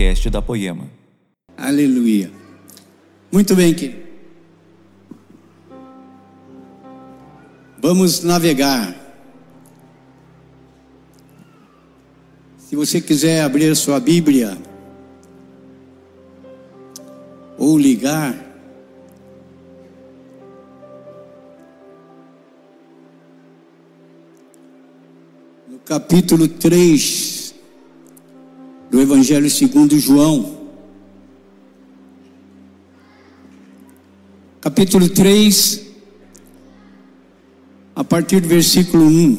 podcast da Poema. Aleluia. Muito bem, querido. Vamos navegar. Se você quiser abrir sua Bíblia ou ligar, no capítulo 3 do Evangelho segundo João, capítulo 3, a partir do versículo 1.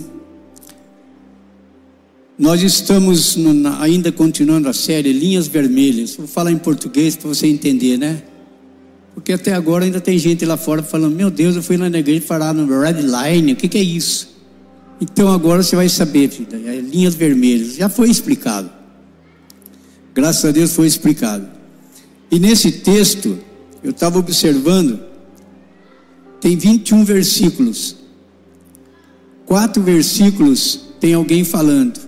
Nós estamos na, ainda continuando a série Linhas Vermelhas. Vou falar em português para você entender, né? Porque até agora ainda tem gente lá fora falando: Meu Deus, eu fui lá na igreja falar no Red Line, o que, que é isso? Então agora você vai saber, filha, é linhas vermelhas. Já foi explicado. Graças a Deus foi explicado. E nesse texto, eu estava observando, tem 21 versículos. Quatro versículos tem alguém falando.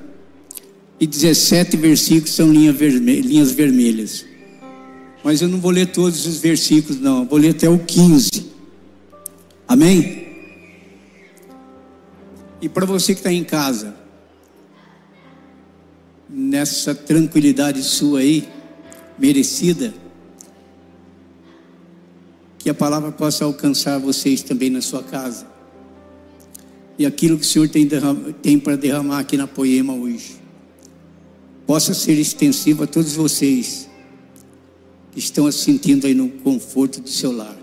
E 17 versículos são linha vermelha, linhas vermelhas. Mas eu não vou ler todos os versículos, não. Eu vou ler até o 15. Amém? E para você que está em casa, nessa tranquilidade sua aí, merecida, que a palavra possa alcançar vocês também na sua casa. E aquilo que o Senhor tem, tem para derramar aqui na poema hoje, possa ser extensivo a todos vocês que estão se sentindo aí no conforto do seu lar.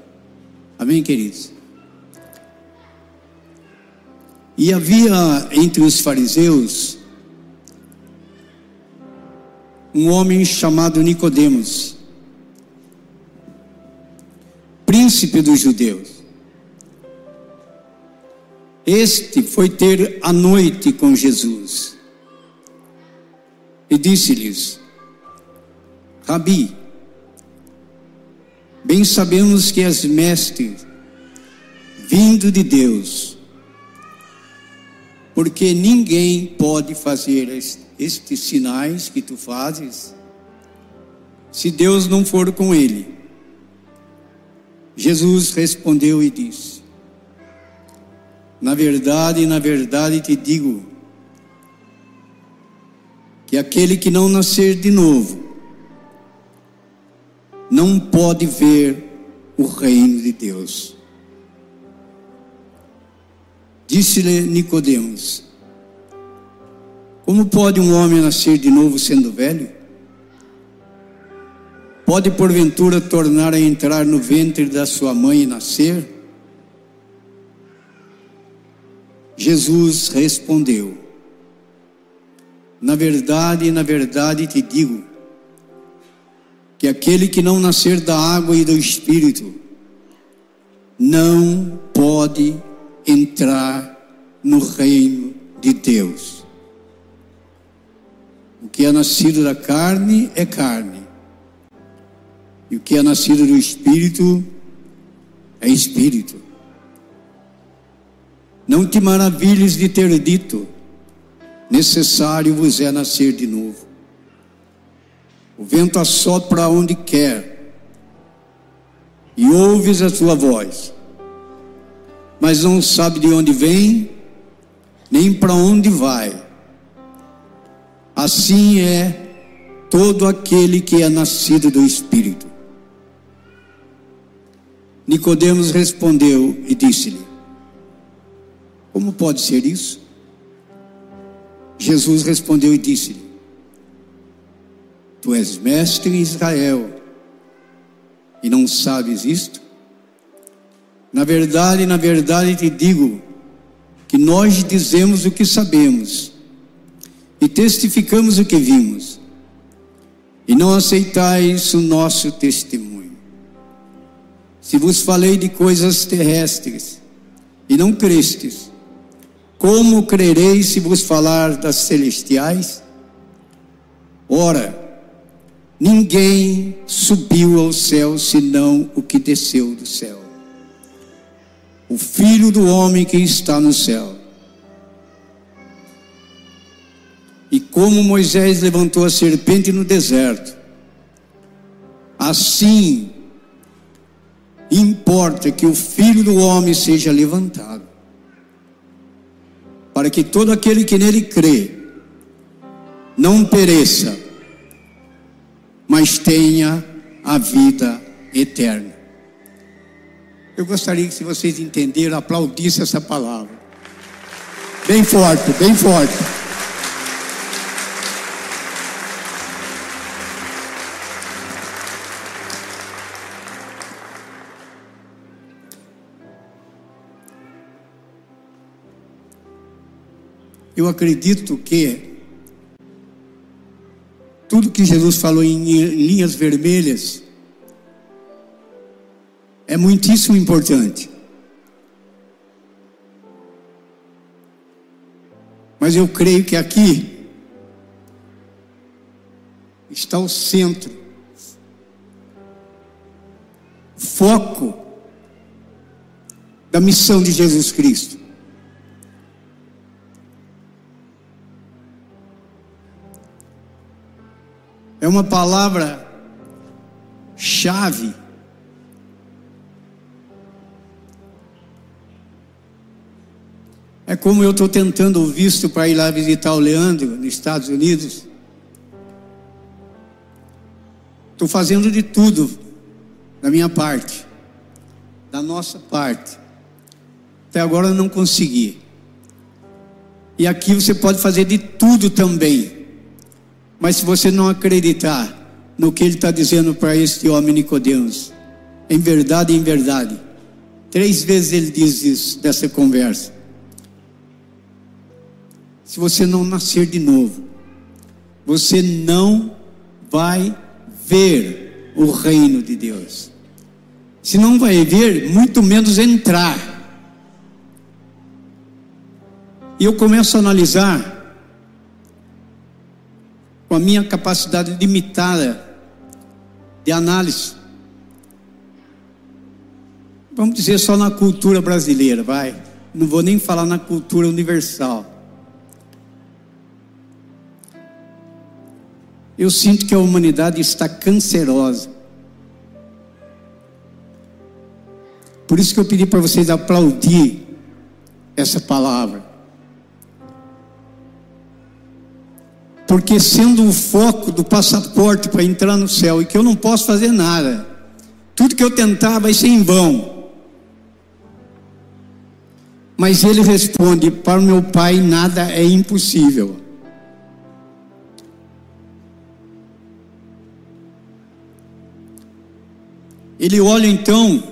Amém, queridos? E havia entre os fariseus um homem chamado Nicodemos, príncipe dos judeus. Este foi ter a noite com Jesus e disse-lhes: Rabi, bem sabemos que és mestre, vindo de Deus, porque ninguém pode fazer estes sinais que tu fazes se Deus não for com ele. Jesus respondeu e disse: Na verdade, na verdade te digo, que aquele que não nascer de novo, não pode ver o reino de Deus. Disse-lhe Nicodemos: Como pode um homem nascer de novo sendo velho? Pode porventura tornar a entrar no ventre da sua mãe e nascer? Jesus respondeu: Na verdade, na verdade te digo, que aquele que não nascer da água e do espírito não pode entrar no reino de Deus. O que é nascido da carne é carne, e o que é nascido do espírito é espírito. Não te maravilhes de ter dito, necessário vos é nascer de novo. O vento assopra onde quer, e ouves a sua voz, mas não sabe de onde vem, nem para onde vai. Assim é todo aquele que é nascido do Espírito. Nicodemos respondeu e disse-lhe: Como pode ser isso? Jesus respondeu e disse-lhe: Tu és mestre em Israel e não sabes isto? Na verdade, na verdade te digo que nós dizemos o que sabemos e testificamos o que vimos, e não aceitais o nosso testemunho. Se vos falei de coisas terrestres e não crestes, como crereis se vos falar das celestiais? Ora, ninguém subiu ao céu senão o que desceu do céu. O filho do homem que está no céu. E como Moisés levantou a serpente no deserto, Assim, importa que o Filho do Homem seja levantado, para que todo aquele que nele crê não pereça, mas tenha a vida eterna. Eu gostaria que, se vocês entenderam, aplaudissem essa palavra. Bem forte, bem forte. Eu acredito que tudo que Jesus falou em linhas vermelhas é muitíssimo importante. Mas eu creio que aqui está o centro, foco da missão de Jesus Cristo. É uma palavra chave É como eu estou tentando o visto para ir lá visitar o Leandro, nos Estados Unidos. Estou fazendo de tudo da minha parte, da nossa parte. Até agora eu não consegui. E aqui você pode fazer de tudo também. Mas se você não acreditar no que ele está dizendo para este homem Nicodemos, em verdade, em verdade. Três vezes ele diz isso dessa conversa se você não nascer de novo, você não vai ver o reino de Deus. Se não vai ver, muito menos entrar. E eu começo a analisar com a minha capacidade limitada de análise. Vamos dizer só na cultura brasileira, vai. Não vou nem falar na cultura universal. Eu sinto que a humanidade está cancerosa. Por isso que eu pedi para vocês aplaudir essa palavra. Porque sendo o foco do passaporte para entrar no céu e que eu não posso fazer nada, tudo que eu tentar vai ser em vão. Mas ele responde: Para o meu pai nada é impossível. Ele olha então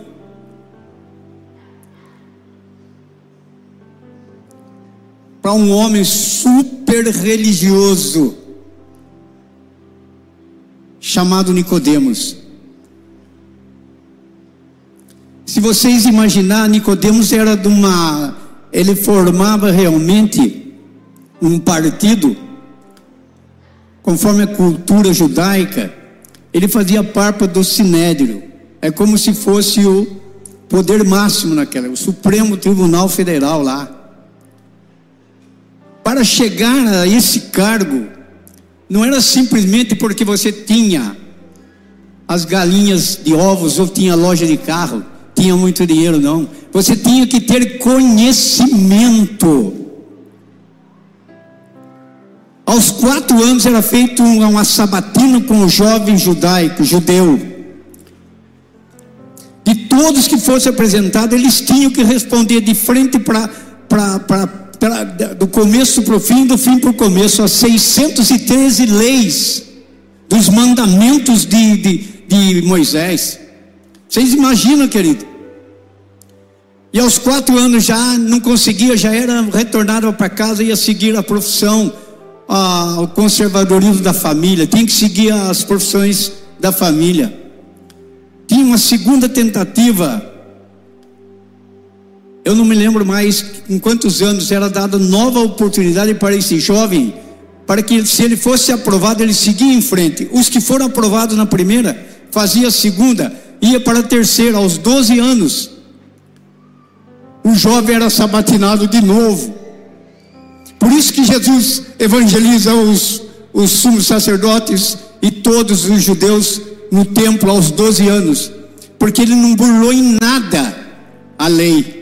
para um homem super religioso chamado Nicodemos. Se vocês imaginar, Nicodemos era de uma ele formava realmente um partido conforme a cultura judaica, ele fazia parte do sinédrio. É como se fosse o poder máximo naquela, o Supremo Tribunal Federal lá. Para chegar a esse cargo, não era simplesmente porque você tinha as galinhas de ovos ou tinha loja de carro, tinha muito dinheiro, não. Você tinha que ter conhecimento. Aos quatro anos era feito uma sabatina com o jovem judaico, judeu de todos que fossem apresentados, eles tinham que responder de frente para do começo para o fim, do fim para o começo, as 613 leis dos mandamentos de, de, de Moisés. Vocês imaginam, querido? E aos quatro anos já não conseguia, já era retornado para casa, ia seguir a profissão, a, o conservadorismo da família, tinha que seguir as profissões da família tinha uma segunda tentativa. Eu não me lembro mais em quantos anos era dada nova oportunidade para esse jovem, para que se ele fosse aprovado, ele seguia em frente. Os que foram aprovados na primeira, fazia a segunda, ia para a terceira, aos 12 anos. O jovem era sabatinado de novo. Por isso que Jesus evangeliza os, os sumos sacerdotes e todos os judeus no templo aos 12 anos, porque ele não burlou em nada a lei.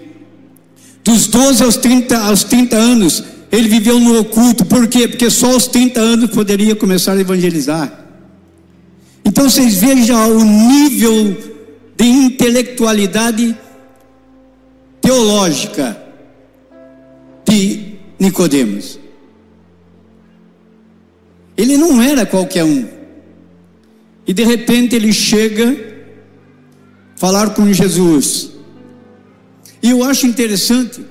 Dos 12 aos 30, aos 30 anos, ele viveu no oculto. Por quê? Porque só aos 30 anos poderia começar a evangelizar. Então vocês vejam o nível de intelectualidade teológica de Nicodemos. Ele não era qualquer um. E de repente ele chega falar com Jesus. E eu acho interessante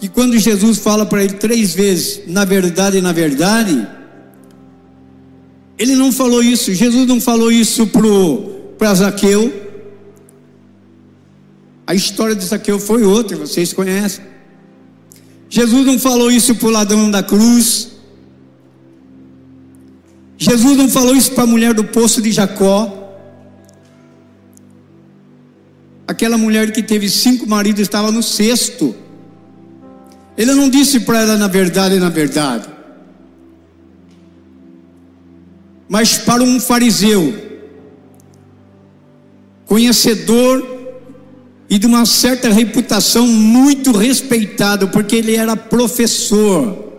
que quando Jesus fala para ele três vezes, na verdade, na verdade, ele não falou isso, Jesus não falou isso para Zaqueu. A história de Zaqueu foi outra, vocês conhecem. Jesus não falou isso para o ladrão da cruz. Jesus não falou isso para a mulher do poço de Jacó. Aquela mulher que teve cinco maridos estava no sexto. Ele não disse para ela na verdade, na verdade. Mas para um fariseu, conhecedor e de uma certa reputação muito respeitado, porque ele era professor.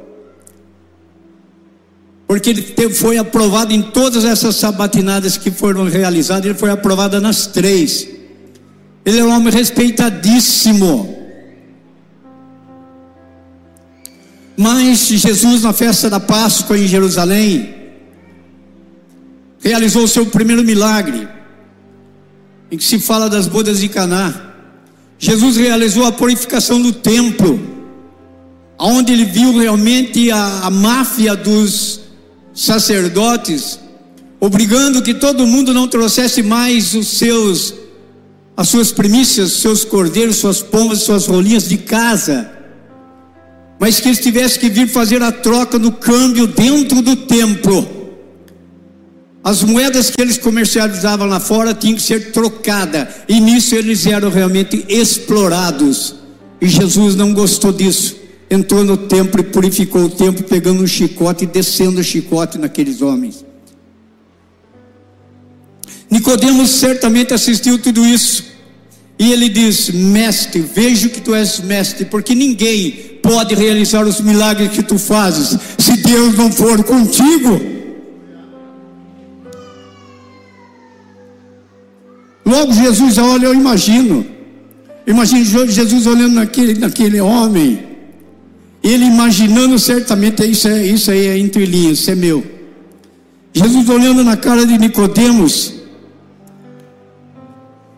Porque ele foi aprovado em todas essas sabatinadas que foram realizadas, ele foi aprovado nas três. Ele é um homem respeitadíssimo. Mas Jesus, na festa da Páscoa em Jerusalém, realizou o seu primeiro milagre, em que se fala das bodas de Caná. Jesus realizou a purificação do templo, onde ele viu realmente a, a máfia dos sacerdotes, obrigando que todo mundo não trouxesse mais os seus as suas primícias, seus cordeiros, suas pombas, suas rolinhas de casa, mas que eles tivessem que vir fazer a troca no câmbio dentro do templo. As moedas que eles comercializavam lá fora tinham que ser trocadas, e nisso eles eram realmente explorados. E Jesus não gostou disso. Entrou no templo e purificou o templo, pegando um chicote e descendo o chicote naqueles homens. Nicodemos certamente assistiu tudo isso. E ele diz: Mestre, vejo que tu és mestre, porque ninguém pode realizar os milagres que tu fazes se Deus não for contigo. Logo Jesus olha, eu imagino. Imagino Jesus olhando naquele, naquele homem. Ele imaginando certamente, isso, é, isso aí é entre linhas, isso é meu. Jesus olhando na cara de Nicodemos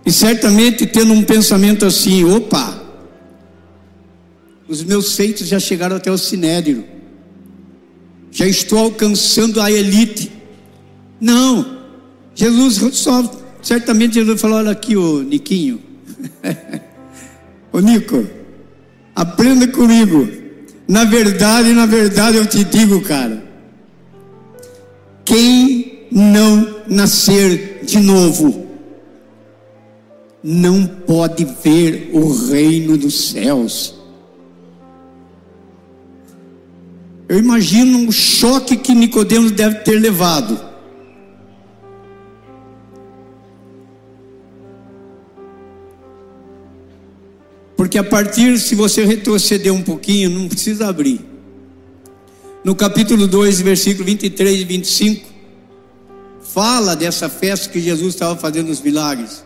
e certamente tendo um pensamento assim: opa, os meus feitos já chegaram até o sinédrio, já estou alcançando a elite. Não, Jesus só, certamente Jesus falou: olha aqui, o Niquinho, ô Nico, aprenda comigo. Na verdade, na verdade eu te digo, cara, quem não nascer de novo, não pode ver o reino dos céus. Eu imagino o choque que Nicodemos deve ter levado. Porque a partir, se você retroceder um pouquinho, não precisa abrir. No capítulo 2, versículo 23 e 25, fala dessa festa que Jesus estava fazendo os milagres.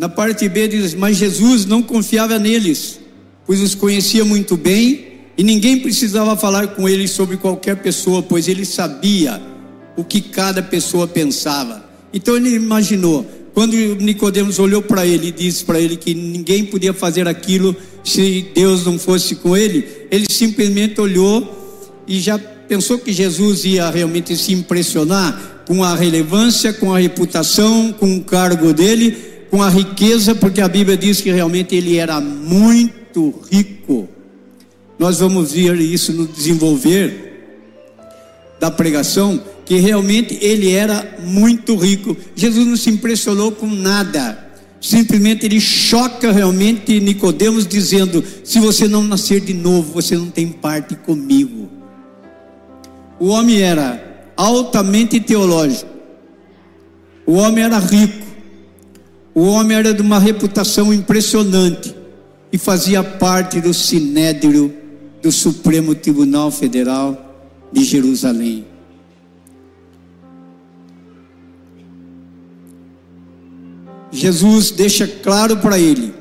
Na parte B diz: Mas Jesus não confiava neles, pois os conhecia muito bem e ninguém precisava falar com ele sobre qualquer pessoa, pois ele sabia o que cada pessoa pensava. Então ele imaginou, quando Nicodemos olhou para ele e disse para ele que ninguém podia fazer aquilo se Deus não fosse com ele, ele simplesmente olhou e já pensou que Jesus ia realmente se impressionar com a relevância, com a reputação, com o cargo dele com a riqueza, porque a Bíblia diz que realmente ele era muito rico. Nós vamos ver isso no desenvolver da pregação, que realmente ele era muito rico. Jesus não se impressionou com nada. Simplesmente ele choca realmente Nicodemos dizendo: "Se você não nascer de novo, você não tem parte comigo". O homem era altamente teológico. O homem era rico, o homem era de uma reputação impressionante e fazia parte do sinédrio do Supremo Tribunal Federal de Jerusalém. Jesus deixa claro para ele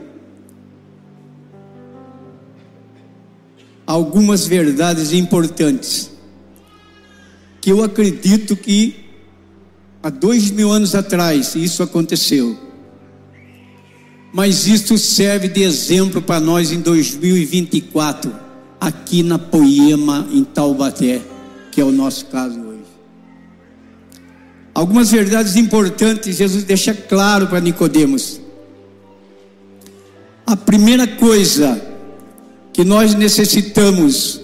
algumas verdades importantes que eu acredito que há dois mil anos atrás isso aconteceu. Mas isto serve de exemplo para nós em 2024, aqui na Poema, em Taubaté, que é o nosso caso hoje. Algumas verdades importantes Jesus deixa claro para Nicodemos. A primeira coisa que nós necessitamos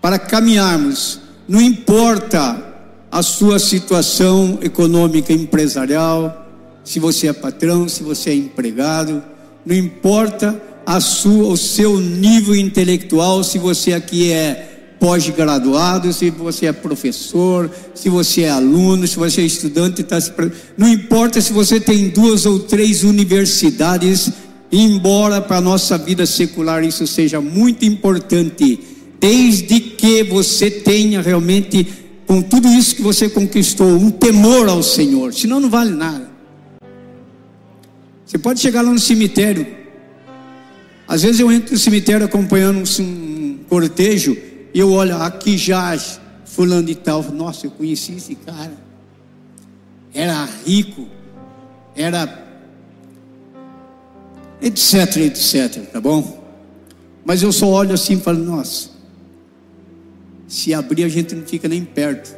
para caminharmos, não importa a sua situação econômica empresarial, se você é patrão, se você é empregado, não importa a sua, o seu nível intelectual, se você aqui é pós-graduado, se você é professor, se você é aluno, se você é estudante, tá se... não importa se você tem duas ou três universidades, embora para a nossa vida secular isso seja muito importante, desde que você tenha realmente, com tudo isso que você conquistou, um temor ao Senhor, senão não vale nada. Você pode chegar lá no cemitério, às vezes eu entro no cemitério acompanhando um cortejo, e eu olho, aqui jaz fulano de tal. Nossa, eu conheci esse cara. Era rico, era etc, etc, tá bom? Mas eu só olho assim e falo, nossa, se abrir a gente não fica nem perto,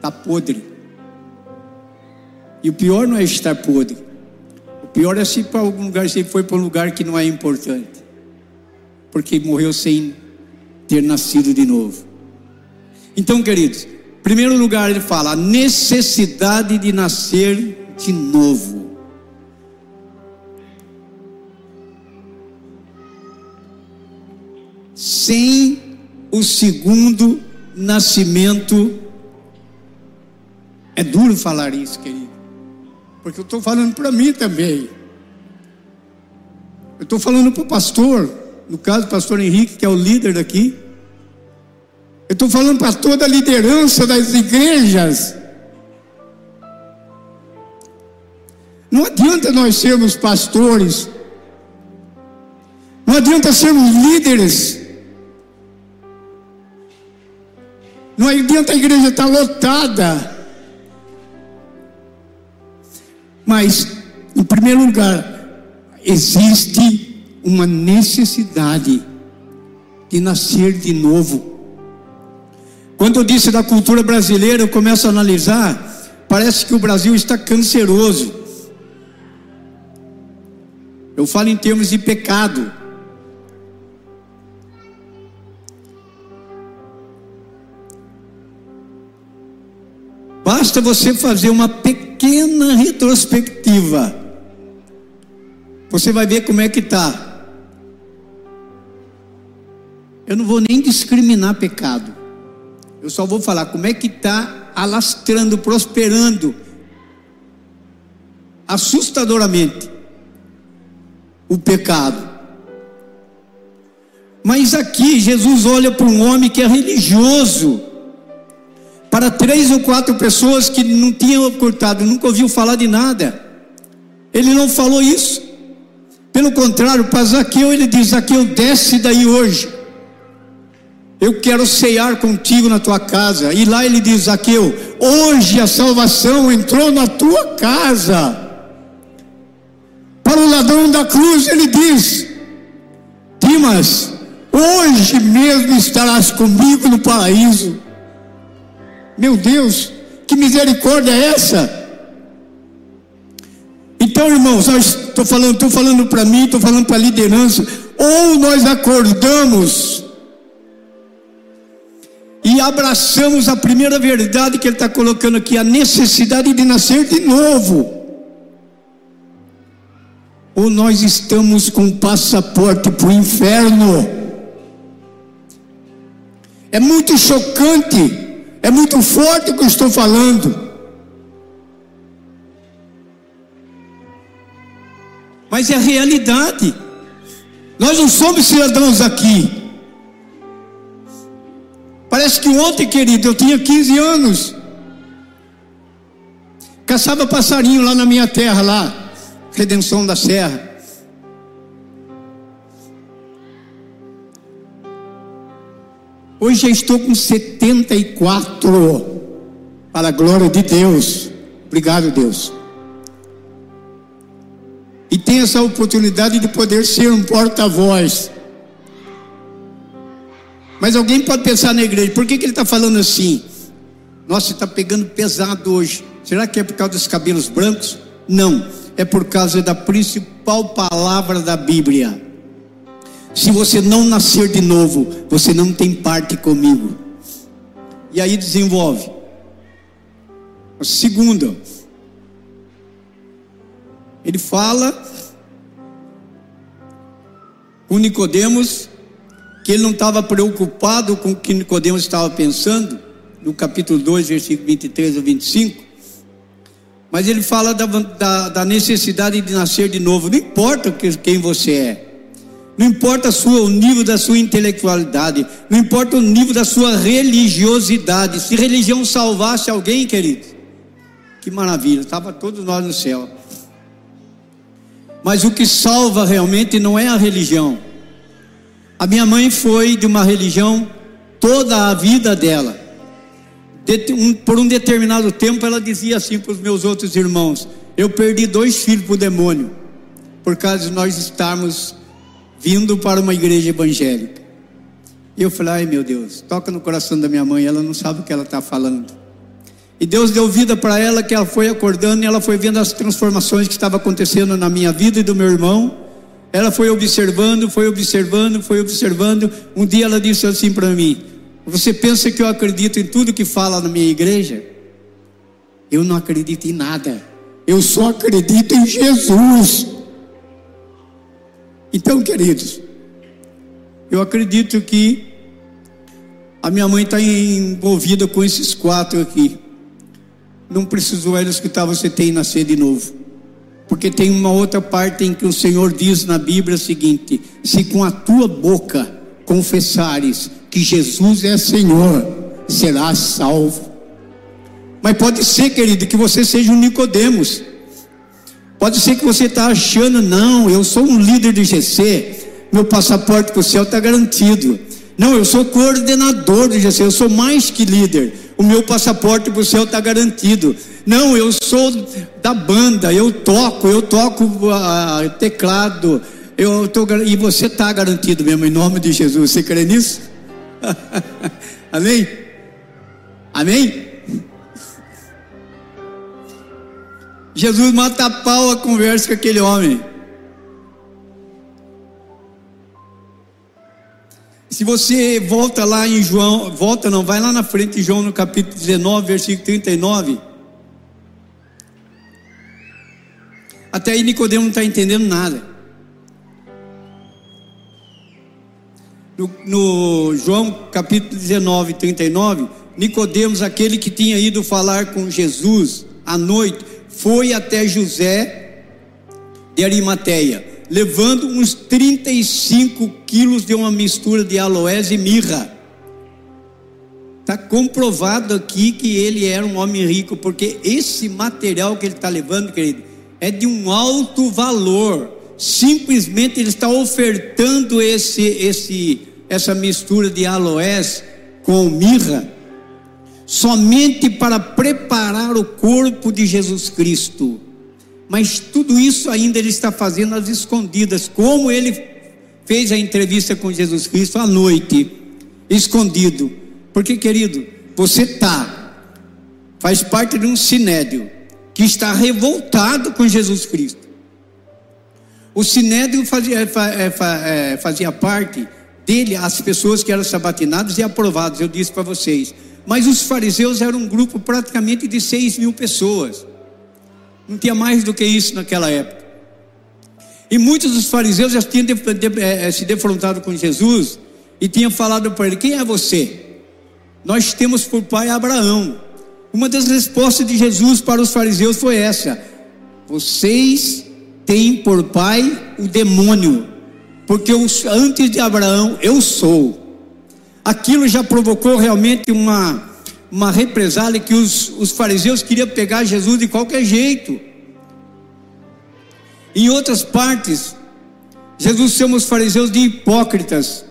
tá podre. E o pior não é estar podre. Pior é se para algum lugar, se foi para um lugar que não é importante. Porque morreu sem ter nascido de novo. Então, queridos, primeiro lugar ele fala a necessidade de nascer de novo. Sem o segundo nascimento, é duro falar isso, querido, porque eu estou falando para mim também. Eu estou falando para o pastor, no caso, o pastor Henrique, que é o líder daqui. Eu estou falando para toda a liderança das igrejas. Não adianta nós sermos pastores, não adianta sermos líderes, não adianta a igreja estar lotada. Mas, em primeiro lugar, existe uma necessidade de nascer de novo. Quando eu disse da cultura brasileira, eu começo a analisar, parece que o Brasil está canceroso. Eu falo em termos de pecado. Basta você fazer uma pequena retrospectiva. Você vai ver como é que está. Eu não vou nem discriminar pecado. Eu só vou falar como é que está alastrando, prosperando, assustadoramente, o pecado. Mas aqui Jesus olha para um homem que é religioso, para três ou quatro pessoas que não tinham ocultado, nunca ouviu falar de nada. Ele não falou isso. Pelo contrário, para Zaqueu ele diz: Zaqueu, desce daí hoje eu quero ceiar contigo na tua casa. E lá ele diz: Zaqueu, hoje a salvação entrou na tua casa. Para o ladrão da cruz, ele diz: Dimas, hoje mesmo estarás comigo no paraíso. Meu Deus, que misericórdia é essa? Então, irmãos, estou falando, estou falando para mim, estou falando para a liderança. Ou nós acordamos e abraçamos a primeira verdade que ele está colocando aqui, a necessidade de nascer de novo. Ou nós estamos com passaporte para o inferno. É muito chocante É muito forte o que eu estou falando. Mas é a realidade. Nós não somos cidadãos aqui. Parece que ontem, querido, eu tinha 15 anos. Caçava passarinho lá na minha terra, lá, Redenção da Serra. Hoje eu estou com 74. Para a glória de Deus. Obrigado, Deus. E tenho essa oportunidade de poder ser um porta-voz. Mas alguém pode pensar na igreja, por que, que ele está falando assim? Nossa, está pegando pesado hoje. Será que é por causa dos cabelos brancos? Não, é por causa da principal palavra da Bíblia. Se você não nascer de novo, você não tem parte comigo. E aí desenvolve. A segunda, ele fala com Nicodemos que ele não estava preocupado com o que Nicodemos estava pensando, no capítulo 2, versículo 23 a 25. Mas ele fala da, da, da necessidade de nascer de novo, não importa quem você é. Não importa sua, o nível da sua intelectualidade, não importa o nível da sua religiosidade. Se religião salvasse alguém, querido, que maravilha, estava todos nós no céu. Mas o que salva realmente não é a religião. A minha mãe foi de uma religião toda a vida dela. De, por um determinado tempo, ela dizia assim para os meus outros irmãos: Eu perdi dois filhos para o demônio, por causa de nós estarmos vindo para uma igreja evangélica. E eu falei, ai meu Deus, toca no coração da minha mãe, ela não sabe o que ela está falando. E Deus deu vida para ela, que ela foi acordando e ela foi vendo as transformações que estavam acontecendo na minha vida e do meu irmão. Ela foi observando, foi observando, foi observando. Um dia ela disse assim para mim: Você pensa que eu acredito em tudo que fala na minha igreja? Eu não acredito em nada. Eu só acredito em Jesus. Então, queridos, eu acredito que a minha mãe está envolvida com esses quatro aqui. Não precisou ela escutar você tem nascer de novo. Porque tem uma outra parte em que o Senhor diz na Bíblia o seguinte: se com a tua boca confessares que Jesus é Senhor, serás salvo. Mas pode ser, querido, que você seja um Nicodemos Pode ser que você está achando, não, eu sou um líder de GC, meu passaporte para o céu está garantido. Não, eu sou coordenador do GC, eu sou mais que líder. O meu passaporte para o céu está garantido. Não, eu sou da banda, eu toco, eu toco uh, teclado. Eu tô, e você está garantido mesmo, em nome de Jesus. Você crê nisso? Amém? Amém? Jesus mata a pau a conversa com aquele homem. Se você volta lá em João, volta não, vai lá na frente de João no capítulo 19, versículo 39. Até aí Nicodemo não está entendendo nada. No, no, João capítulo 19, 39, Nicodemos, aquele que tinha ido falar com Jesus à noite, foi até José de Arimateia, levando uns 35 quilos de uma mistura de aloés e mirra. Está comprovado aqui que ele era um homem rico, porque esse material que ele está levando, querido, é de um alto valor. Simplesmente ele está ofertando esse, esse, essa mistura de aloés com mirra somente para preparar o corpo de Jesus Cristo. Mas tudo isso ainda ele está fazendo às escondidas, como ele fez a entrevista com Jesus Cristo à noite, escondido. Porque, querido, você está, faz parte de um sinédrio que está revoltado com Jesus Cristo. O sinédrio fazia, é, é, fazia parte dele, as pessoas que eram sabatinadas e aprovadas. Eu disse para vocês, mas os fariseus eram um grupo praticamente de 6 mil pessoas. Não tinha mais do que isso naquela época. E muitos dos fariseus já tinham de, eh, se defrontado com Jesus e tinham falado para ele: Quem é você? nós temos por pai Abraão. Uma das respostas de Jesus para os fariseus foi essa: vocês têm por pai o demônio, porque antes de Abraão eu sou. Aquilo já provocou realmente uma, uma represália que os, os fariseus queriam pegar Jesus de qualquer jeito. Em outras partes, Jesus chama os fariseus de hipócritas.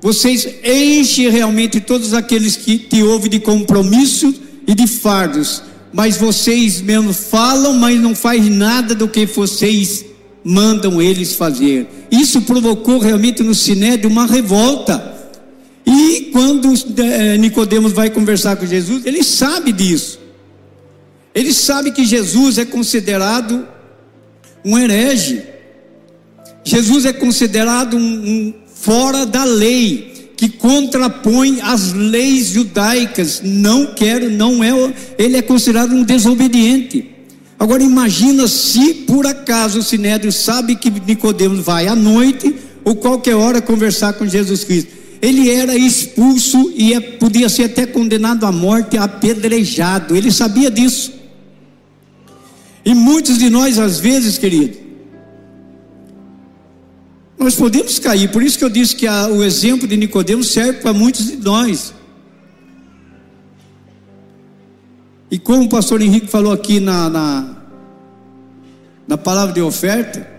Vocês enchem realmente todos aqueles que te ouvem de compromisso e de fardos, mas vocês mesmo falam, mas não faz nada do que vocês mandam eles fazer. Isso provocou realmente no Sinédrio uma revolta. E quando é, Nicodemos vai conversar com Jesus, ele sabe disso. Ele sabe que Jesus é considerado um herege. Jesus é considerado um, um fora da lei, que contrapõe as leis judaicas. Não quero, não é, ele é considerado um desobediente. Agora imagina se por acaso o Sinédrio sabe que Nicodemos vai à noite ou qualquer hora conversar com Jesus Cristo. Ele era expulso e é, podia ser até condenado à morte, apedrejado. Ele sabia disso. E muitos de nós, às vezes, querido, nós podemos cair, por isso que eu disse que a, o exemplo de Nicodemos serve para muitos de nós. E como o pastor Henrique falou aqui na, na, na palavra de oferta,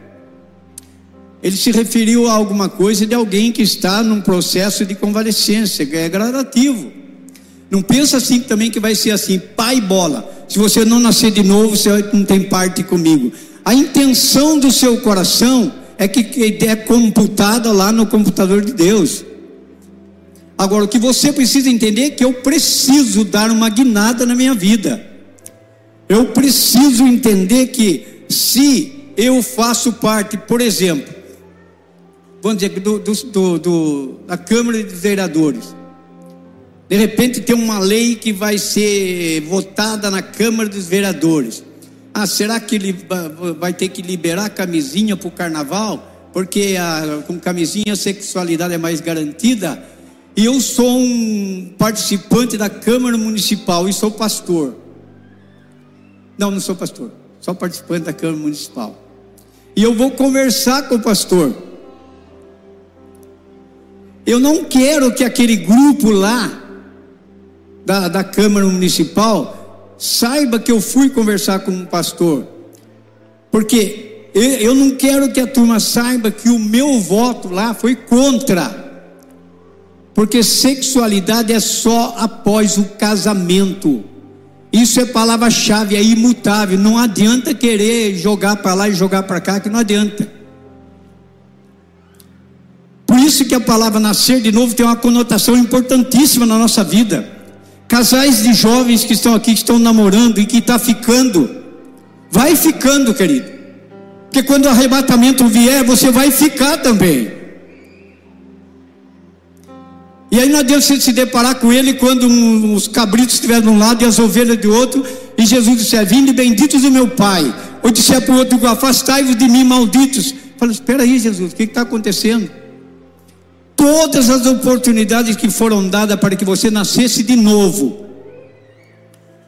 ele se referiu a alguma coisa de alguém que está num processo de convalescência, que é gradativo. Não pensa assim também que vai ser assim, pai bola. Se você não nascer de novo, você não tem parte comigo. A intenção do seu coração é que é computada lá no computador de Deus. Agora, o que você precisa entender é que eu preciso dar uma guinada na minha vida. Eu preciso entender que se eu faço parte, por exemplo, vamos dizer, do, do, do, da Câmara de Vereadores, de repente tem uma lei que vai ser votada na Câmara dos Vereadores. Ah, será que ele vai ter que liberar camisinha para o carnaval? Porque a, com camisinha a sexualidade é mais garantida. E eu sou um participante da Câmara Municipal e sou pastor. Não, não sou pastor, sou participante da Câmara Municipal. E eu vou conversar com o pastor. Eu não quero que aquele grupo lá da, da Câmara Municipal saiba que eu fui conversar com um pastor, porque eu não quero que a turma saiba que o meu voto lá foi contra, porque sexualidade é só após o casamento. Isso é palavra-chave, é imutável. Não adianta querer jogar para lá e jogar para cá, que não adianta. Isso que a palavra nascer de novo tem uma conotação importantíssima na nossa vida. Casais de jovens que estão aqui, que estão namorando e que está ficando, vai ficando, querido. Porque quando o arrebatamento vier, você vai ficar também. E aí não adianta você se deparar com ele quando um, os cabritos estiverem de um lado e as ovelhas de outro, e Jesus disser, vinde benditos do meu Pai. Ou disser para o outro, afastai-vos de mim, malditos. Fala, espera aí, Jesus, o que está acontecendo? Todas as oportunidades que foram dadas para que você nascesse de novo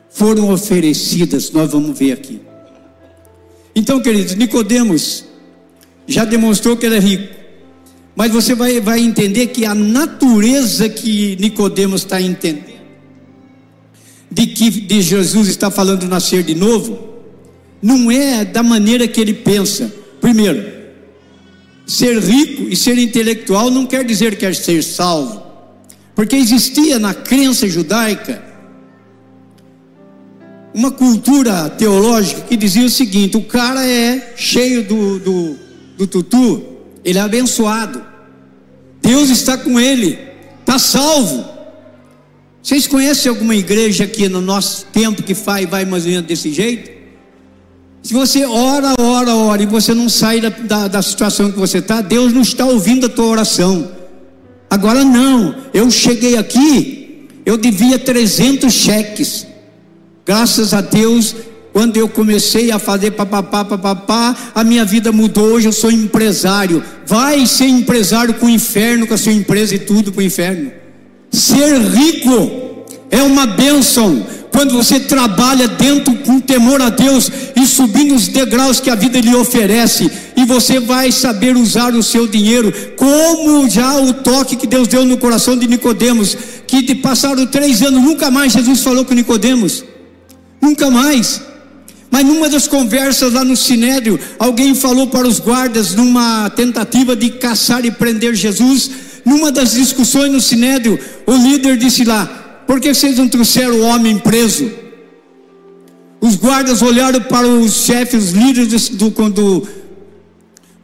foram oferecidas, nós vamos ver aqui. Então, queridos, Nicodemos já demonstrou que ele é rico. Mas você vai, vai entender que a natureza que Nicodemos está entendendo, de que de Jesus está falando nascer de novo, não é da maneira que ele pensa. Primeiro, Ser rico e ser intelectual não quer dizer que é ser salvo, porque existia na crença judaica uma cultura teológica que dizia o seguinte: o cara é cheio do, do, do tutu, ele é abençoado, Deus está com ele, está salvo. Vocês conhecem alguma igreja aqui no nosso tempo que faz vai mais ou menos desse jeito? Se você ora, ora, ora e você não sai da, da, da situação que você está, Deus não está ouvindo a tua oração. Agora não, eu cheguei aqui, eu devia 300 cheques. Graças a Deus, quando eu comecei a fazer papapá, papapá, a minha vida mudou. Hoje eu sou empresário. Vai ser empresário com o inferno, com a sua empresa e tudo para o inferno. Ser rico É uma bênção quando você trabalha dentro com temor a Deus e subindo os degraus que a vida lhe oferece, e você vai saber usar o seu dinheiro, como já o toque que Deus deu no coração de Nicodemos, que passaram três anos, nunca mais Jesus falou com Nicodemos, nunca mais. Mas numa das conversas lá no Sinédrio, alguém falou para os guardas, numa tentativa de caçar e prender Jesus, numa das discussões no Sinédrio, o líder disse lá: Por que vocês não trouxeram o homem preso? Os guardas olharam para os chefes, os líderes do, do,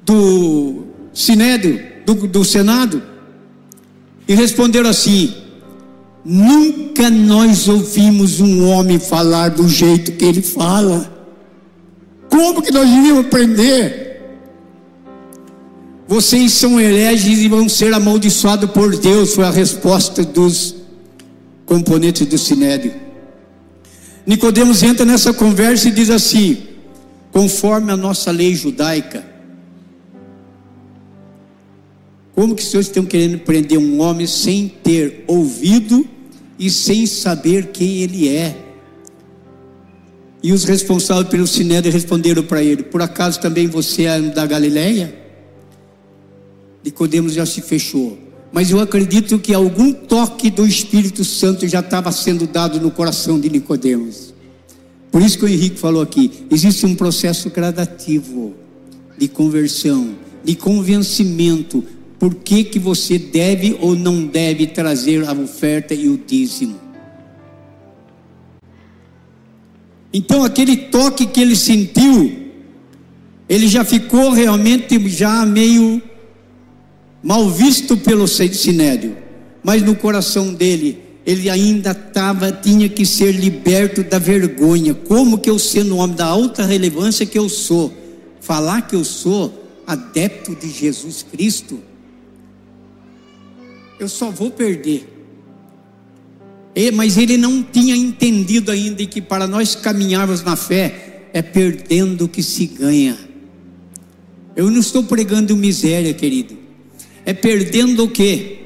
do Sinédrio, do, do Senado, e responderam assim: Nunca nós ouvimos um homem falar do jeito que ele fala. Como que nós iríamos aprender? Vocês são hereges e vão ser amaldiçoados por Deus, foi a resposta dos componentes do Sinédrio. Nicodemos entra nessa conversa e diz assim: conforme a nossa lei judaica, como que vocês estão querendo prender um homem sem ter ouvido e sem saber quem ele é? E os responsáveis pelo Sinédrio responderam para ele: Por acaso também você é da Galileia? Nicodemos já se fechou. Mas eu acredito que algum toque do Espírito Santo já estava sendo dado no coração de Nicodemos. Por isso que o Henrique falou aqui: existe um processo gradativo de conversão, de convencimento. Por que, que você deve ou não deve trazer a oferta e o dízimo? Então aquele toque que ele sentiu, ele já ficou realmente já meio mal visto pelo sinédrio, mas no coração dele ele ainda estava, tinha que ser liberto da vergonha. Como que eu sendo um homem da alta relevância que eu sou, falar que eu sou adepto de Jesus Cristo, eu só vou perder mas ele não tinha entendido ainda que para nós caminharmos na fé é perdendo que se ganha. Eu não estou pregando miséria, querido. É perdendo o quê?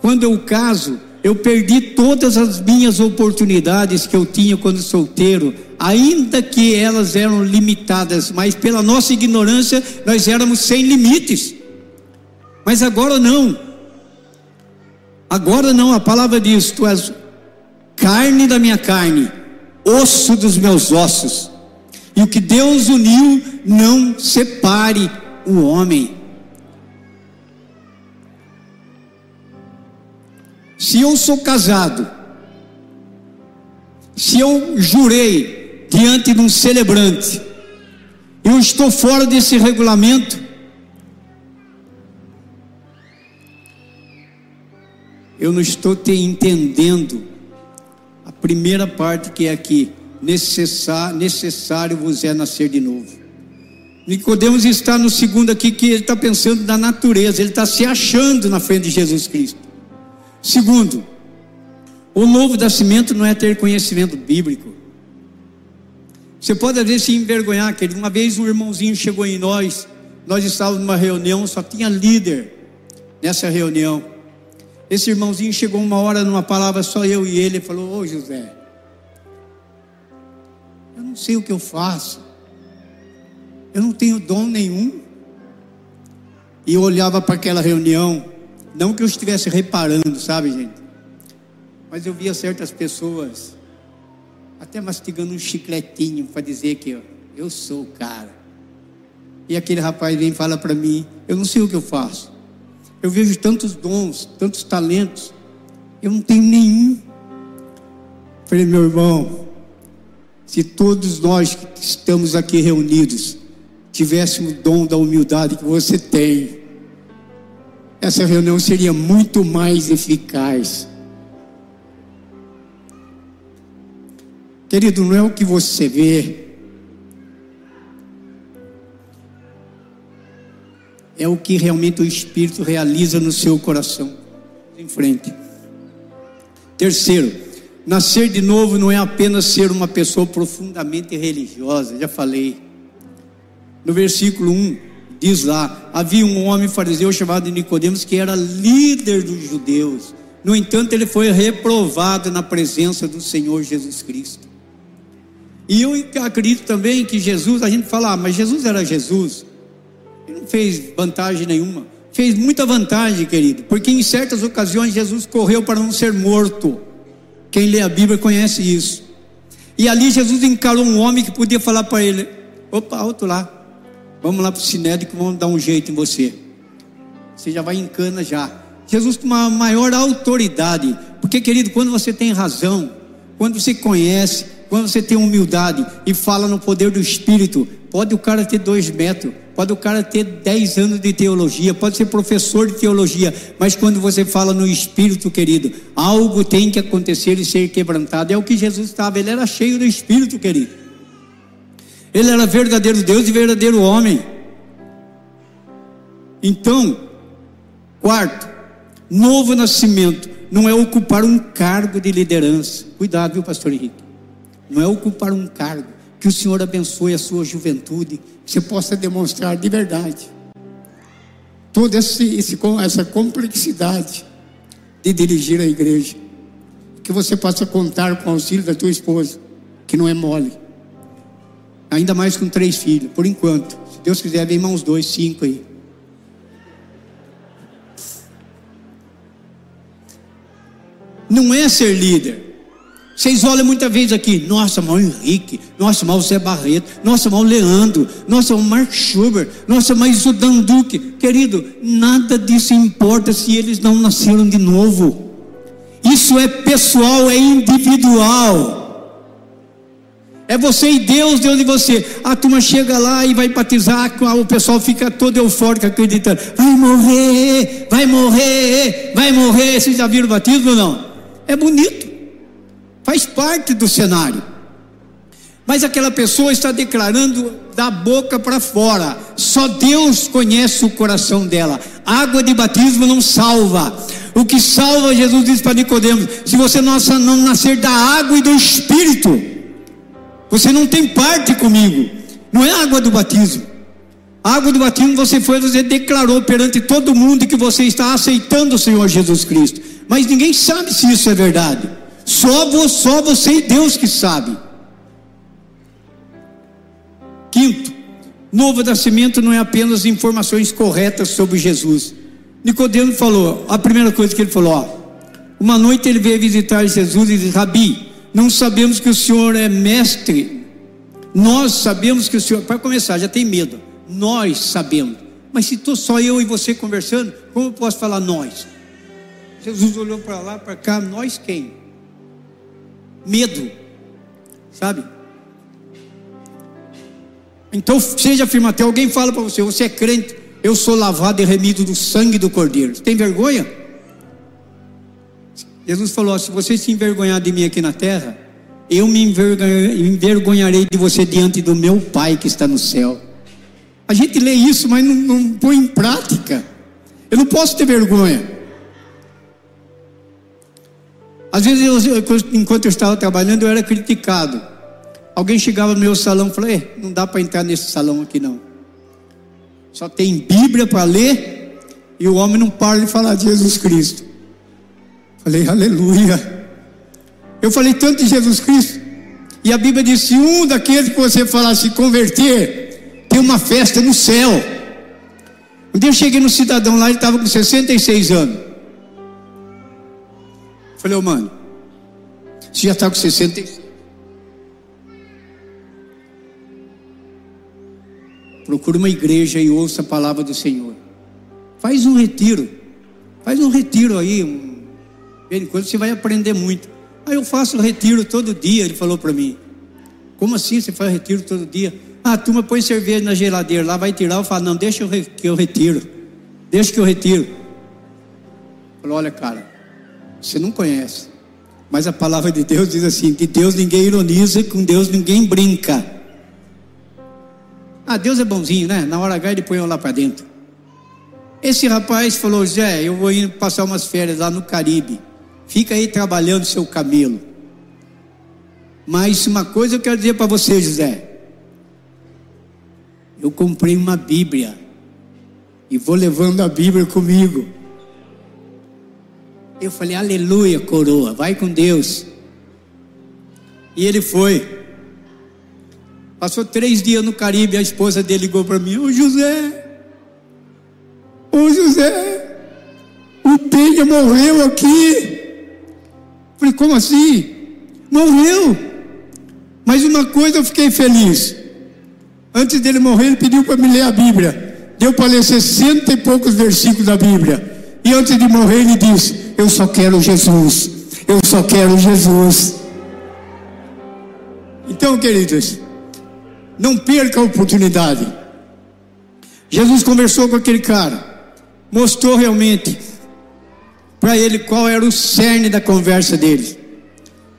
Quando eu caso, eu perdi todas as minhas oportunidades que eu tinha quando solteiro, ainda que elas eram limitadas, mas pela nossa ignorância nós éramos sem limites. Mas agora não. Agora não, a palavra diz: Tu és carne da minha carne, osso dos meus ossos. E o que Deus uniu, não separe o homem. Se eu sou casado, se eu jurei diante de um celebrante, eu estou fora desse regulamento, eu não estou te entendendo primeira parte que é aqui, necessário, necessário vos é nascer de novo. Nicodemos está no segundo aqui que ele está pensando na natureza, ele está se achando na frente de Jesus Cristo. Segundo, o novo nascimento não é ter conhecimento bíblico. Você pode às vezes se envergonhar, querido. Uma vez um irmãozinho chegou em nós, nós estávamos numa reunião, só tinha líder nessa reunião. Esse irmãozinho chegou uma hora numa palavra só eu e ele, e falou: Ô José, eu não sei o que eu faço, eu não tenho dom nenhum. E eu olhava para aquela reunião, não que eu estivesse reparando, sabe, gente? Mas eu via certas pessoas até mastigando um chicletinho para dizer que eu, eu sou o cara. E aquele rapaz vem e fala para mim: Eu não sei o que eu faço. Eu vejo tantos dons, tantos talentos. Eu não tenho nenhum. Falei, meu irmão, se todos nós que estamos aqui reunidos tivéssemos o dom da humildade que você tem, essa reunião seria muito mais eficaz. Querido, não é o que você vê, é o que realmente o Espírito realiza no seu coração. Em frente. Terceiro, nascer de novo não é apenas ser uma pessoa profundamente religiosa, já falei. No versículo 1 diz lá: havia um homem fariseu chamado Nicodemos que era líder dos judeus. No entanto, ele foi reprovado na presença do Senhor Jesus Cristo. E eu acredito também que Jesus, a gente fala, ah, mas Jesus era Jesus. Ele não fez vantagem nenhuma. Fez muita vantagem, querido, porque em certas ocasiões Jesus correu para não ser morto. Quem lê a Bíblia conhece isso. E ali Jesus encarou um homem que podia falar para ele: opa, alto lá, vamos lá para o que vamos dar um jeito em você. Você já vai em cana já. Jesus com uma maior autoridade, porque querido, quando você tem razão, quando você conhece, quando você tem humildade e fala no poder do Espírito, pode o cara ter dois metros, pode o cara ter dez anos de teologia, pode ser professor de teologia, mas quando você fala no Espírito, querido, algo tem que acontecer e ser quebrantado. É o que Jesus estava, ele era cheio do Espírito, querido. Ele era verdadeiro Deus e verdadeiro homem. Então, quarto, novo nascimento não é ocupar um cargo de liderança. Cuidado, viu, pastor Henrique? Não é ocupar um cargo que o Senhor abençoe a sua juventude, que você possa demonstrar de verdade toda esse, esse, essa complexidade de dirigir a igreja. Que você possa contar com o auxílio da tua esposa, que não é mole. Ainda mais com três filhos, por enquanto. Se Deus quiser, vem mais uns dois, cinco aí. Não é ser líder vocês olham muitas vezes aqui, nossa, mal Henrique, nossa, mal Zé Barreto, nossa, mal Leandro, nossa, mal Mark Schubert, nossa, mas o Dan Duque. Querido, nada disso importa se eles não nasceram de novo. Isso é pessoal, é individual. É você e Deus, Deus e você. A turma chega lá e vai batizar, o pessoal fica todo eufórico acreditando. Vai morrer, vai morrer, vai morrer. Vocês já viram o batismo ou não? É bonito faz parte do cenário. Mas aquela pessoa está declarando da boca para fora. Só Deus conhece o coração dela. Água de batismo não salva. O que salva, Jesus disse para Nicodemos: se você não nascer da água e do Espírito, você não tem parte comigo. Não é água do batismo. A água do batismo você foi, você declarou perante todo mundo que você está aceitando o Senhor Jesus Cristo. Mas ninguém sabe se isso é verdade. Só, só você e Deus que sabe. Quinto, novo nascimento não é apenas informações corretas sobre Jesus. Nicodemo falou, a primeira coisa que ele falou, ó, uma noite ele veio visitar Jesus e disse, Rabi, não sabemos que o Senhor é mestre. Nós sabemos que o Senhor, para começar, já tem medo. Nós sabemos. Mas se estou só eu e você conversando, como eu posso falar nós? Jesus olhou para lá, para cá, nós quem? medo, sabe? Então seja afirmativo. Alguém fala para você: você é crente, eu sou lavado e remido do sangue do Cordeiro. Você tem vergonha? Jesus falou: se você se envergonhar de mim aqui na terra, eu me envergonharei de você diante do meu Pai que está no céu. A gente lê isso, mas não, não põe em prática. Eu não posso ter vergonha. Às vezes, eu, enquanto eu estava trabalhando, eu era criticado. Alguém chegava no meu salão e falava: não dá para entrar nesse salão aqui não. Só tem Bíblia para ler e o homem não para de falar de Jesus Cristo. Falei, aleluia. Eu falei tanto de Jesus Cristo. E a Bíblia diz: se um daqueles que você falar se converter, tem uma festa no céu. Um dia eu cheguei no cidadão lá, ele estava com 66 anos. Falei, ô oh, mano, você já está com 60. Procura uma igreja e ouça a palavra do Senhor. Faz um retiro. Faz um retiro aí. Um... Enquanto você vai aprender muito. Aí eu faço retiro todo dia, ele falou para mim. Como assim você faz retiro todo dia? Ah, a turma põe cerveja na geladeira, lá vai tirar. Eu falo, não, deixa que eu retiro. Deixa que eu retiro. Falou, olha, cara, você não conhece. Mas a palavra de Deus diz assim: que Deus ninguém ironiza, com Deus ninguém brinca. Ah, Deus é bonzinho, né? Na hora H ele põe eu lá para dentro. Esse rapaz falou: Zé, eu vou ir passar umas férias lá no Caribe. Fica aí trabalhando seu camelo. Mas uma coisa eu quero dizer para você, José. Eu comprei uma Bíblia. E vou levando a Bíblia comigo. Eu falei, aleluia, coroa, vai com Deus. E ele foi. Passou três dias no Caribe, a esposa dele ligou para mim: Ô José, ô José, o Penha morreu aqui. Falei, como assim? Morreu. Mas uma coisa eu fiquei feliz. Antes dele morrer, ele pediu para me ler a Bíblia. Deu para ler sessenta e poucos versículos da Bíblia. E antes de morrer, ele disse: Eu só quero Jesus. Eu só quero Jesus. Então, queridos, não perca a oportunidade. Jesus conversou com aquele cara, mostrou realmente para ele qual era o cerne da conversa dele.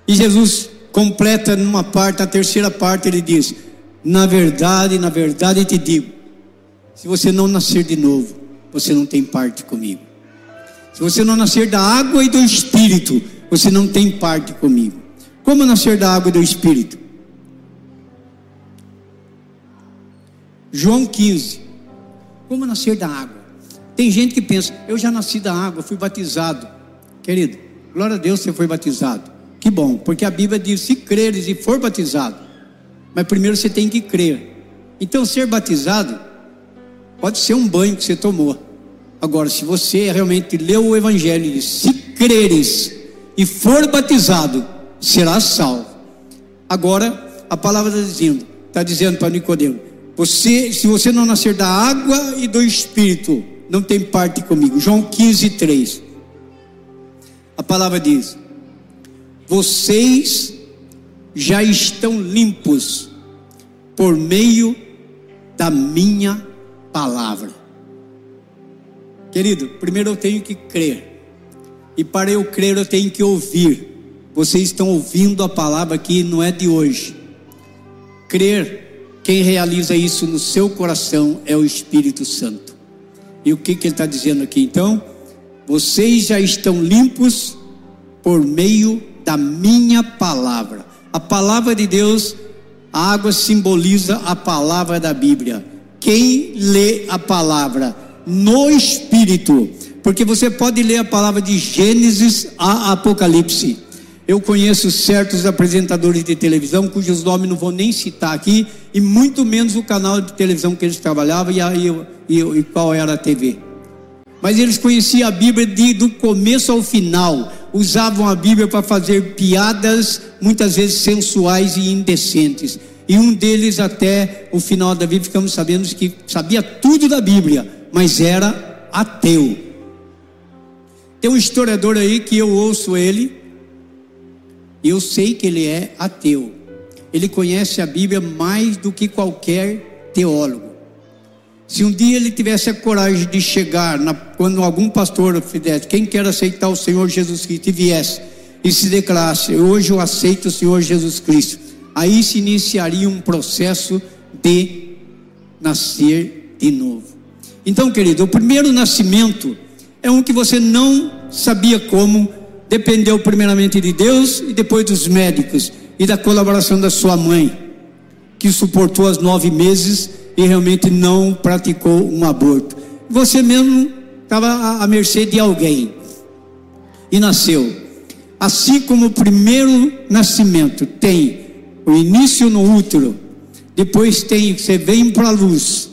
E Jesus completa numa parte, a terceira parte ele diz: Na verdade, na verdade te digo, se você não nascer de novo, você não tem parte comigo. Se você não nascer da água e do espírito, você não tem parte comigo. Como nascer da água e do espírito? João 15. Como nascer da água? Tem gente que pensa, eu já nasci da água, fui batizado. Querido, glória a Deus você foi batizado. Que bom, porque a Bíblia diz: se creres e for batizado. Mas primeiro você tem que crer. Então, ser batizado pode ser um banho que você tomou. Agora, se você realmente leu o Evangelho e diz: se creres e for batizado, será salvo. Agora, a palavra está dizendo, está dizendo para Nicodemo: você, se você não nascer da água e do Espírito, não tem parte comigo. João 15, 3. A palavra diz: Vocês já estão limpos por meio da minha palavra. Querido, primeiro eu tenho que crer. E para eu crer, eu tenho que ouvir. Vocês estão ouvindo a palavra que não é de hoje. Crer quem realiza isso no seu coração é o Espírito Santo. E o que, que ele está dizendo aqui então? Vocês já estão limpos por meio da minha palavra. A palavra de Deus, a água simboliza a palavra da Bíblia. Quem lê a palavra no Espírito, porque você pode ler a palavra de Gênesis a Apocalipse. Eu conheço certos apresentadores de televisão, cujos nomes não vou nem citar aqui, e muito menos o canal de televisão que eles trabalhavam e, a, e, e, e qual era a TV. Mas eles conheciam a Bíblia de, do começo ao final, usavam a Bíblia para fazer piadas, muitas vezes sensuais e indecentes. E um deles, até o final da Bíblia, ficamos sabendo que sabia tudo da Bíblia, mas era ateu. Tem um historiador aí que eu ouço ele, e eu sei que ele é ateu ele conhece a Bíblia mais do que qualquer teólogo. Se um dia ele tivesse a coragem de chegar, na, quando algum pastor fizesse, quem quer aceitar o Senhor Jesus Cristo e viesse e se declarasse, hoje eu aceito o Senhor Jesus Cristo, aí se iniciaria um processo de nascer de novo. Então, querido, o primeiro nascimento é um que você não sabia como, dependeu primeiramente de Deus e depois dos médicos e da colaboração da sua mãe, que suportou as nove meses e realmente não praticou um aborto. Você mesmo estava à mercê de alguém e nasceu. Assim como o primeiro nascimento tem o início no útero, depois tem, você vem para a luz,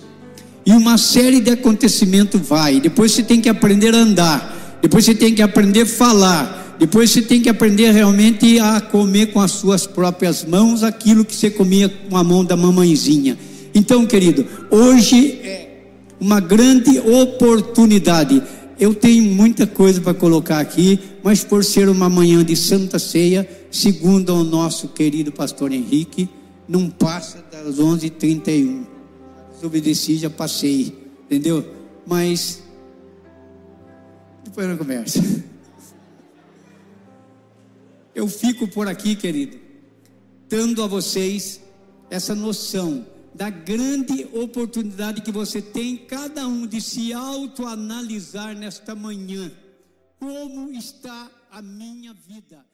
e uma série de acontecimentos vai. Depois você tem que aprender a andar, depois você tem que aprender a falar, depois você tem que aprender realmente a comer com as suas próprias mãos aquilo que você comia com a mão da mamãezinha. Então, querido, hoje é uma grande oportunidade. Eu tenho muita coisa para colocar aqui, mas por ser uma manhã de Santa Ceia, segundo o nosso querido pastor Henrique, não passa das 11h31. Desobedeci, já passei, entendeu? Mas depois na conversa. Eu fico por aqui, querido, dando a vocês essa noção da grande oportunidade que você tem, cada um, de se autoanalisar nesta manhã. Como está a minha vida?